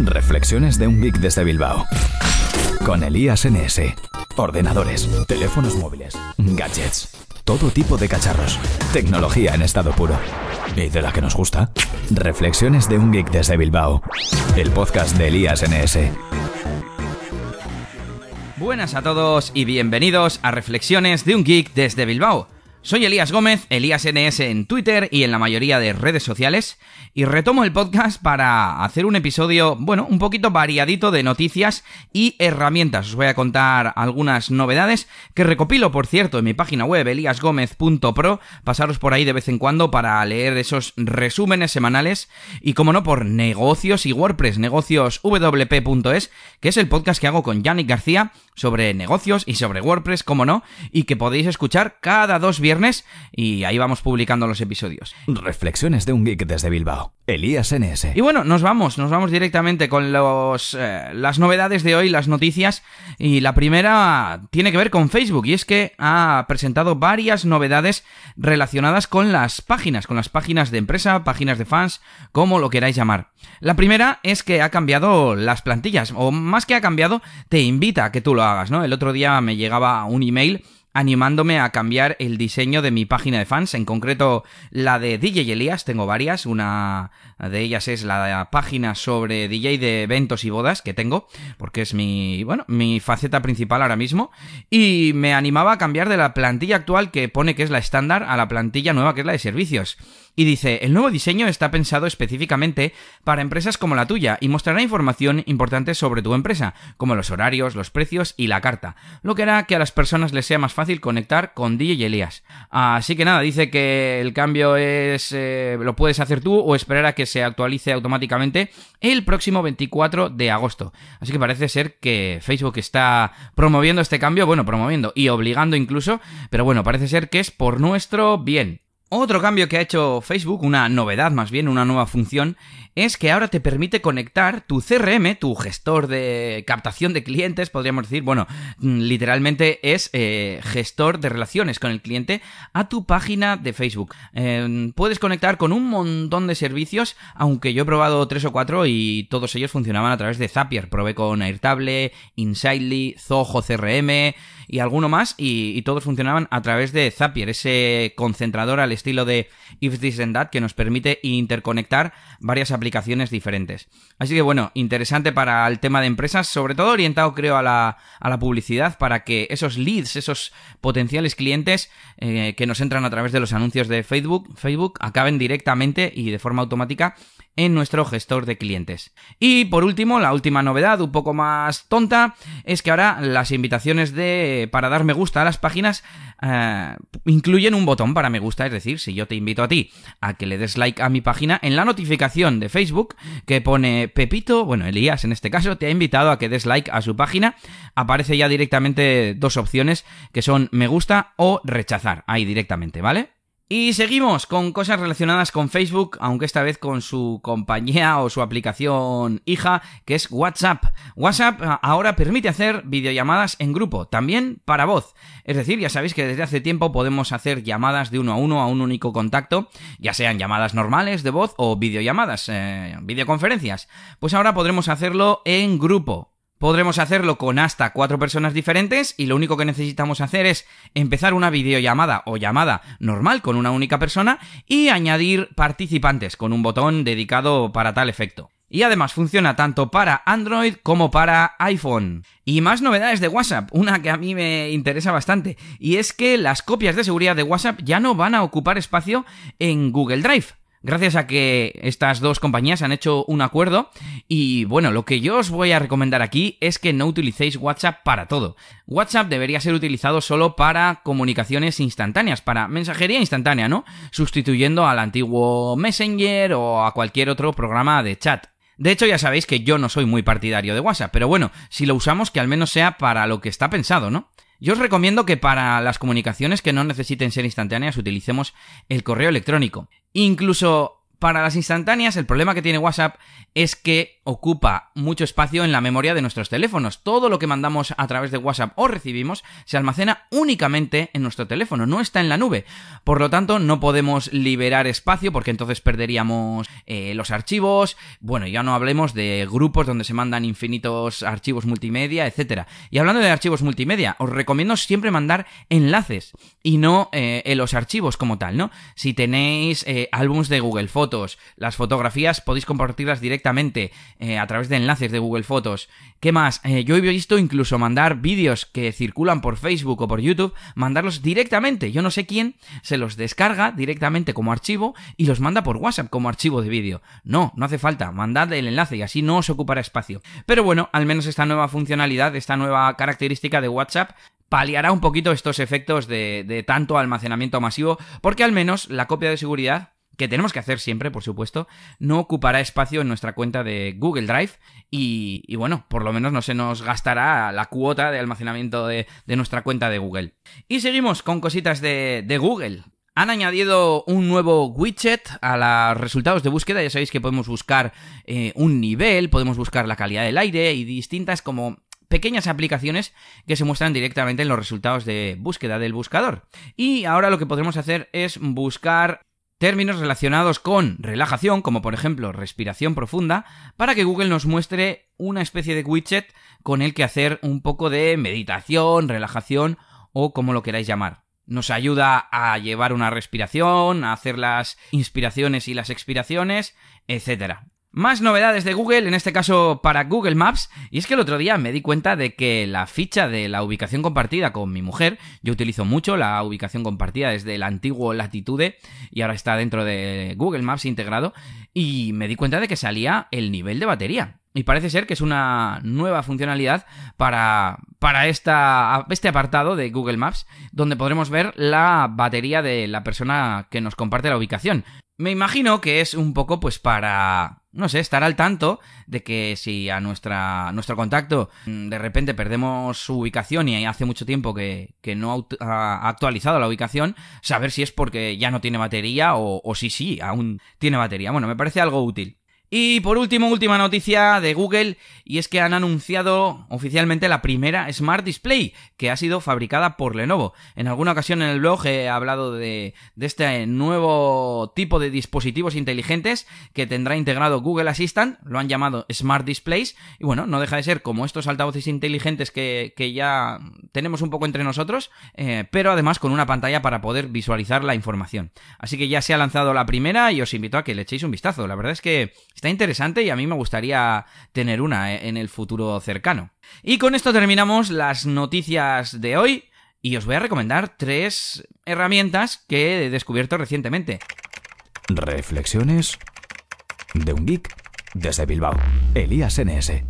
Reflexiones de un geek desde Bilbao. Con Elías NS. Ordenadores, teléfonos móviles, gadgets, todo tipo de cacharros. Tecnología en estado puro. ¿Y de la que nos gusta? Reflexiones de un geek desde Bilbao. El podcast de Elías NS. Buenas a todos y bienvenidos a Reflexiones de un geek desde Bilbao. Soy Elías Gómez, Elías NS en Twitter y en la mayoría de redes sociales, y retomo el podcast para hacer un episodio, bueno, un poquito variadito de noticias y herramientas. Os voy a contar algunas novedades que recopilo, por cierto, en mi página web eliasgomez.pro. Pasaros por ahí de vez en cuando para leer esos resúmenes semanales y, como no, por negocios y WordPress, negocioswp.es, que es el podcast que hago con Yannick García sobre negocios y sobre WordPress, como no, y que podéis escuchar cada dos viernes y ahí vamos publicando los episodios. Reflexiones de un geek desde Bilbao. Elías NS. Y bueno, nos vamos, nos vamos directamente con los, eh, las novedades de hoy, las noticias. Y la primera tiene que ver con Facebook y es que ha presentado varias novedades relacionadas con las páginas, con las páginas de empresa, páginas de fans, como lo queráis llamar. La primera es que ha cambiado las plantillas, o más que ha cambiado, te invita a que tú lo hagas, ¿no? El otro día me llegaba un email animándome a cambiar el diseño de mi página de fans, en concreto la de DJ Elías, tengo varias, una de ellas es la página sobre DJ de eventos y bodas que tengo, porque es mi, bueno, mi faceta principal ahora mismo, y me animaba a cambiar de la plantilla actual que pone que es la estándar a la plantilla nueva que es la de servicios. Y dice, el nuevo diseño está pensado específicamente para empresas como la tuya y mostrará información importante sobre tu empresa, como los horarios, los precios y la carta, lo que hará que a las personas les sea más fácil conectar con DJ y Elías. Así que nada, dice que el cambio es eh, lo puedes hacer tú o esperar a que se actualice automáticamente el próximo 24 de agosto. Así que parece ser que Facebook está promoviendo este cambio, bueno, promoviendo y obligando incluso, pero bueno, parece ser que es por nuestro bien. Otro cambio que ha hecho Facebook, una novedad más bien, una nueva función, es que ahora te permite conectar tu CRM, tu gestor de captación de clientes, podríamos decir, bueno, mm, literalmente es eh, gestor de relaciones con el cliente, a tu página de Facebook. Eh, puedes conectar con un montón de servicios, aunque yo he probado tres o cuatro y todos ellos funcionaban a través de Zapier. Probé con Airtable, Insightly, Zoho CRM y alguno más, y, y todos funcionaban a través de Zapier, ese concentrador al estilo de If This and That que nos permite interconectar varias aplicaciones diferentes. Así que bueno, interesante para el tema de empresas, sobre todo orientado creo a la, a la publicidad, para que esos leads, esos potenciales clientes eh, que nos entran a través de los anuncios de Facebook, Facebook acaben directamente y de forma automática en nuestro gestor de clientes. Y por último, la última novedad, un poco más tonta, es que ahora las invitaciones de para dar me gusta a las páginas eh, incluyen un botón para me gusta, es decir, si yo te invito a ti a que le des like a mi página, en la notificación de Facebook que pone Pepito, bueno, Elías en este caso, te ha invitado a que des like a su página, aparece ya directamente dos opciones que son me gusta o rechazar, ahí directamente, ¿vale? Y seguimos con cosas relacionadas con Facebook, aunque esta vez con su compañía o su aplicación hija, que es WhatsApp. WhatsApp ahora permite hacer videollamadas en grupo, también para voz. Es decir, ya sabéis que desde hace tiempo podemos hacer llamadas de uno a uno a un único contacto, ya sean llamadas normales de voz o videollamadas, eh, videoconferencias. Pues ahora podremos hacerlo en grupo. Podremos hacerlo con hasta cuatro personas diferentes y lo único que necesitamos hacer es empezar una videollamada o llamada normal con una única persona y añadir participantes con un botón dedicado para tal efecto. Y además funciona tanto para Android como para iPhone. Y más novedades de WhatsApp, una que a mí me interesa bastante, y es que las copias de seguridad de WhatsApp ya no van a ocupar espacio en Google Drive. Gracias a que estas dos compañías han hecho un acuerdo y bueno, lo que yo os voy a recomendar aquí es que no utilicéis WhatsApp para todo. WhatsApp debería ser utilizado solo para comunicaciones instantáneas, para mensajería instantánea, ¿no? Sustituyendo al antiguo Messenger o a cualquier otro programa de chat. De hecho, ya sabéis que yo no soy muy partidario de WhatsApp, pero bueno, si lo usamos que al menos sea para lo que está pensado, ¿no? Yo os recomiendo que para las comunicaciones que no necesiten ser instantáneas utilicemos el correo electrónico. Incluso Para las instantáneas, el problema que tiene WhatsApp es que ocupa mucho espacio en la memoria de nuestros teléfonos. Todo lo que mandamos a través de WhatsApp o recibimos se almacena únicamente en nuestro teléfono, no está en la nube. Por lo tanto, no podemos liberar espacio porque entonces perderíamos eh, los archivos. Bueno, ya no hablemos de grupos donde se mandan infinitos archivos multimedia, etc. Y hablando de archivos multimedia, os recomiendo siempre mandar enlaces y no eh, en los archivos como tal, ¿no? Si tenéis eh, de Google Fotos, las fotografías podéis compartirlas directamente a través de enlaces de Google Fotos. ¿Qué más? yo he visto incluso mandar vídeos que circulan por Facebook o por YouTube, mandarlos directamente. Yo no sé quién se los descarga directamente como archivo y los manda por WhatsApp como archivo de vídeo. No, no hace falta, mandad el enlace y así no os ocupará espacio. Pero bueno, al menos esta nueva funcionalidad, esta nueva característica de WhatsApp paliará un poquito estos efectos de tanto almacenamiento masivo, porque al menos la copia de seguridad que tenemos que hacer siempre, por supuesto, no ocupará espacio en nuestra cuenta de Google Drive y, bueno, por lo menos no se nos gastará la cuota de almacenamiento de, nuestra cuenta de Google. Y seguimos con cositas de, Google. Han añadido un nuevo widget a los resultados de búsqueda. Ya sabéis que podemos buscar eh, un nivel, podemos buscar la calidad del aire y distintas como pequeñas aplicaciones que se muestran directamente en los resultados de búsqueda del buscador. Y ahora lo que podremos hacer es buscar términos relacionados con relajación, como por ejemplo respiración profunda, para que Google nos muestre una especie de widget con el que hacer un poco de meditación, relajación o como lo queráis llamar. Nos ayuda a llevar una respiración, a hacer las inspiraciones y las expiraciones, etc. Más novedades de Google, en este caso para Google Maps, y es que el otro día me di cuenta de que la ficha de la ubicación compartida con mi mujer, yo utilizo mucho la ubicación compartida desde el antiguo Latitude y ahora está dentro de Google Maps integrado, y me di cuenta de que salía el nivel de batería. Y parece ser que es una nueva funcionalidad para, para este apartado de Google Maps, donde podremos ver la batería de la persona que nos comparte la ubicación. Me imagino que es un poco pues para no sé, estar al tanto de que si a nuestra, nuestro contacto mm, de repente perdemos su ubicación y hace mucho tiempo que, no ha actualizado la ubicación, saber si es porque ya no tiene batería o, o si sí, aún tiene batería. Bueno, me parece algo útil. Y por último, última noticia de Google, y es que han anunciado oficialmente la primera Smart Display, que ha sido fabricada por Lenovo. En alguna ocasión en el blog he hablado de, este nuevo tipo de dispositivos inteligentes que tendrá integrado Google Assistant, lo han llamado Smart Displays, y bueno, no deja de ser como estos altavoces inteligentes que, ya tenemos un poco entre nosotros, eh, pero además con una pantalla para poder visualizar la información. Así que ya se ha lanzado la primera y os invito a que le echéis un vistazo. La verdad es que Está interesante y a mí me gustaría tener una eh, en el futuro cercano. Y con esto terminamos las noticias de hoy y os voy a recomendar tres herramientas que he descubierto recientemente. Reflexiones de un geek desde Bilbao. Elías NS.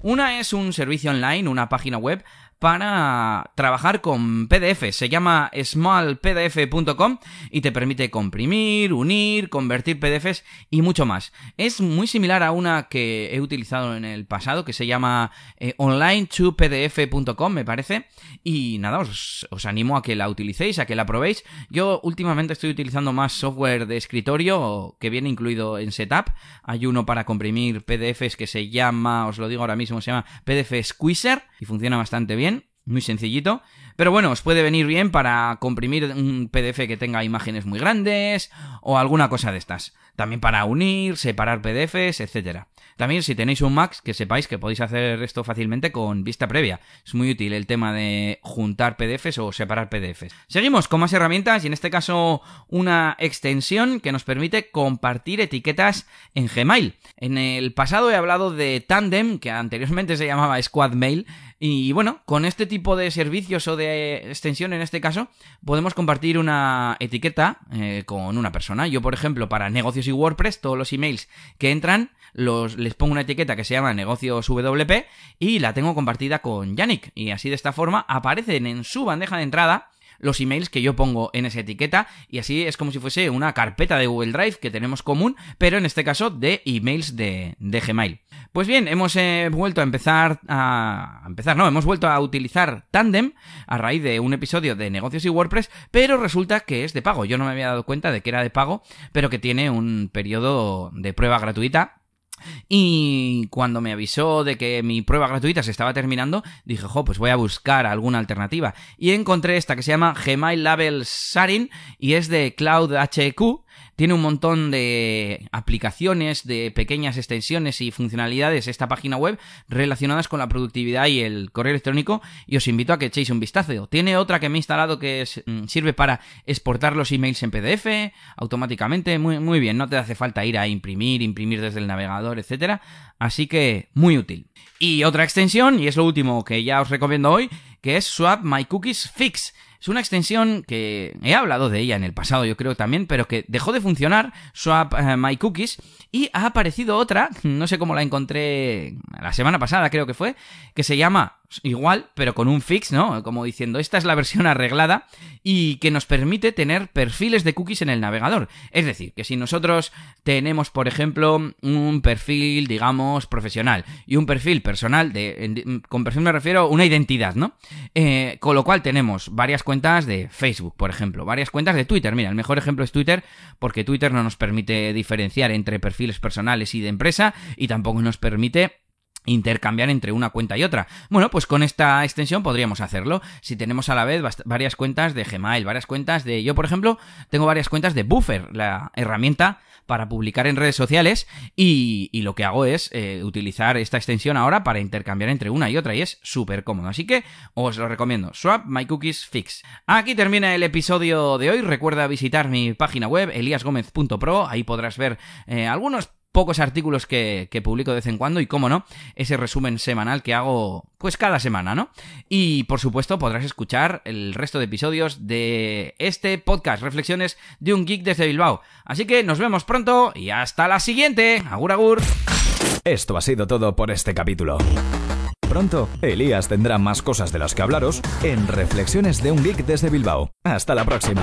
Una es un servicio online, una página web para trabajar con PDF. Se llama smallpdf.com y te permite comprimir, unir, convertir PDFs y mucho más. Es muy similar a una que he utilizado en el pasado que se llama eh, online2pdf.com me parece. Y nada, os, os, animo a que la utilicéis, a que la probéis. Yo últimamente estoy utilizando más software de escritorio que viene incluido en Setup. Hay uno para comprimir PDFs que se llama, os lo digo ahora mismo, se llama PDF Squeezer y funciona bastante bien muy sencillito. Pero bueno, os puede venir bien para comprimir un PDF que tenga imágenes muy grandes o alguna cosa de estas. También para unir, separar PDFs, etcétera. También si tenéis un Mac, que sepáis que podéis hacer esto fácilmente con vista previa. Es muy útil el tema de juntar PDFs o separar PDFs. Seguimos con más herramientas y en este caso una extensión que nos permite compartir etiquetas en Gmail. En el pasado he hablado de Tandem, que anteriormente se llamaba Squadmail, y bueno, con este tipo de servicios o de extensión en este caso, podemos compartir una etiqueta eh, con una persona. Yo, por ejemplo, para negocios y WordPress, todos los emails que entran, los, les pongo una etiqueta que se llama negocios WP y la tengo compartida con Yannick. Y así de esta forma aparecen en su bandeja de entrada los emails que yo pongo en esa etiqueta y así es como si fuese una carpeta de Google Drive que tenemos común, pero en este caso de emails de, Gmail. Pues bien, hemos eh, vuelto a empezar a, a empezar, no, hemos vuelto a utilizar Tandem a raíz de un episodio de negocios y WordPress, pero resulta que es de pago. Yo no me había dado cuenta de que era de pago, pero que tiene un periodo de prueba gratuita y cuando me avisó de que mi prueba gratuita se estaba terminando, dije, jo, pues voy a buscar alguna alternativa. Y encontré esta que se llama Gmail Label Sarin y es de Cloud HQ tiene un montón de aplicaciones, de pequeñas extensiones y funcionalidades esta página web relacionadas con la productividad y el correo electrónico y os invito a que echéis un vistazo. Tiene otra que me he instalado que mm, sirve para exportar los emails en PDF automáticamente, muy, muy bien, no te hace falta ir a imprimir, imprimir desde el navegador, etcétera, así que muy útil. Y otra extensión, y es lo último que ya os recomiendo hoy, que es Swap My Cookies Fix. Es una extensión que he hablado de ella en el pasado, yo creo también, pero que dejó de funcionar, Swap eh, My Cookies, y ha aparecido otra, no sé cómo la encontré la semana pasada, creo que fue, que se llama igual, pero con un fix, ¿no? Como diciendo, esta es la versión arreglada y que nos permite tener perfiles de cookies en el navegador. Es decir, que si nosotros tenemos, por ejemplo, un perfil, digamos, profesional y un perfil personal, de, con perfil me refiero a una identidad, ¿no? Eh, con lo cual tenemos varias cuentas de Facebook, por ejemplo, varias cuentas de Twitter. Mira, el mejor ejemplo es Twitter porque Twitter no nos permite diferenciar entre perfiles personales y de empresa y tampoco nos permite intercambiar entre una cuenta y otra. Bueno, pues con esta extensión podríamos hacerlo. Si tenemos a la vez varias cuentas de Gmail, varias cuentas de... Yo, por ejemplo, tengo varias cuentas de Buffer, la herramienta para publicar en redes sociales y, lo que hago es eh, utilizar esta extensión ahora para intercambiar entre una y otra y es súper cómodo. Así que os lo recomiendo. Swap My Cookies Fix. Aquí termina el episodio de hoy. Recuerda visitar mi página web eliasgomez.pro. Ahí podrás ver eh, algunos pocos artículos que, publico de vez en cuando y, cómo no, ese resumen semanal que hago pues cada semana, ¿no? Y por supuesto podrás escuchar el resto de episodios de este podcast, Reflexiones de un Geek desde Bilbao. Así que nos vemos pronto y hasta la siguiente. Agur agur. Esto ha sido todo por este capítulo. Pronto, Elías tendrá más cosas de las que hablaros en Reflexiones de un Geek desde Bilbao. Hasta la próxima.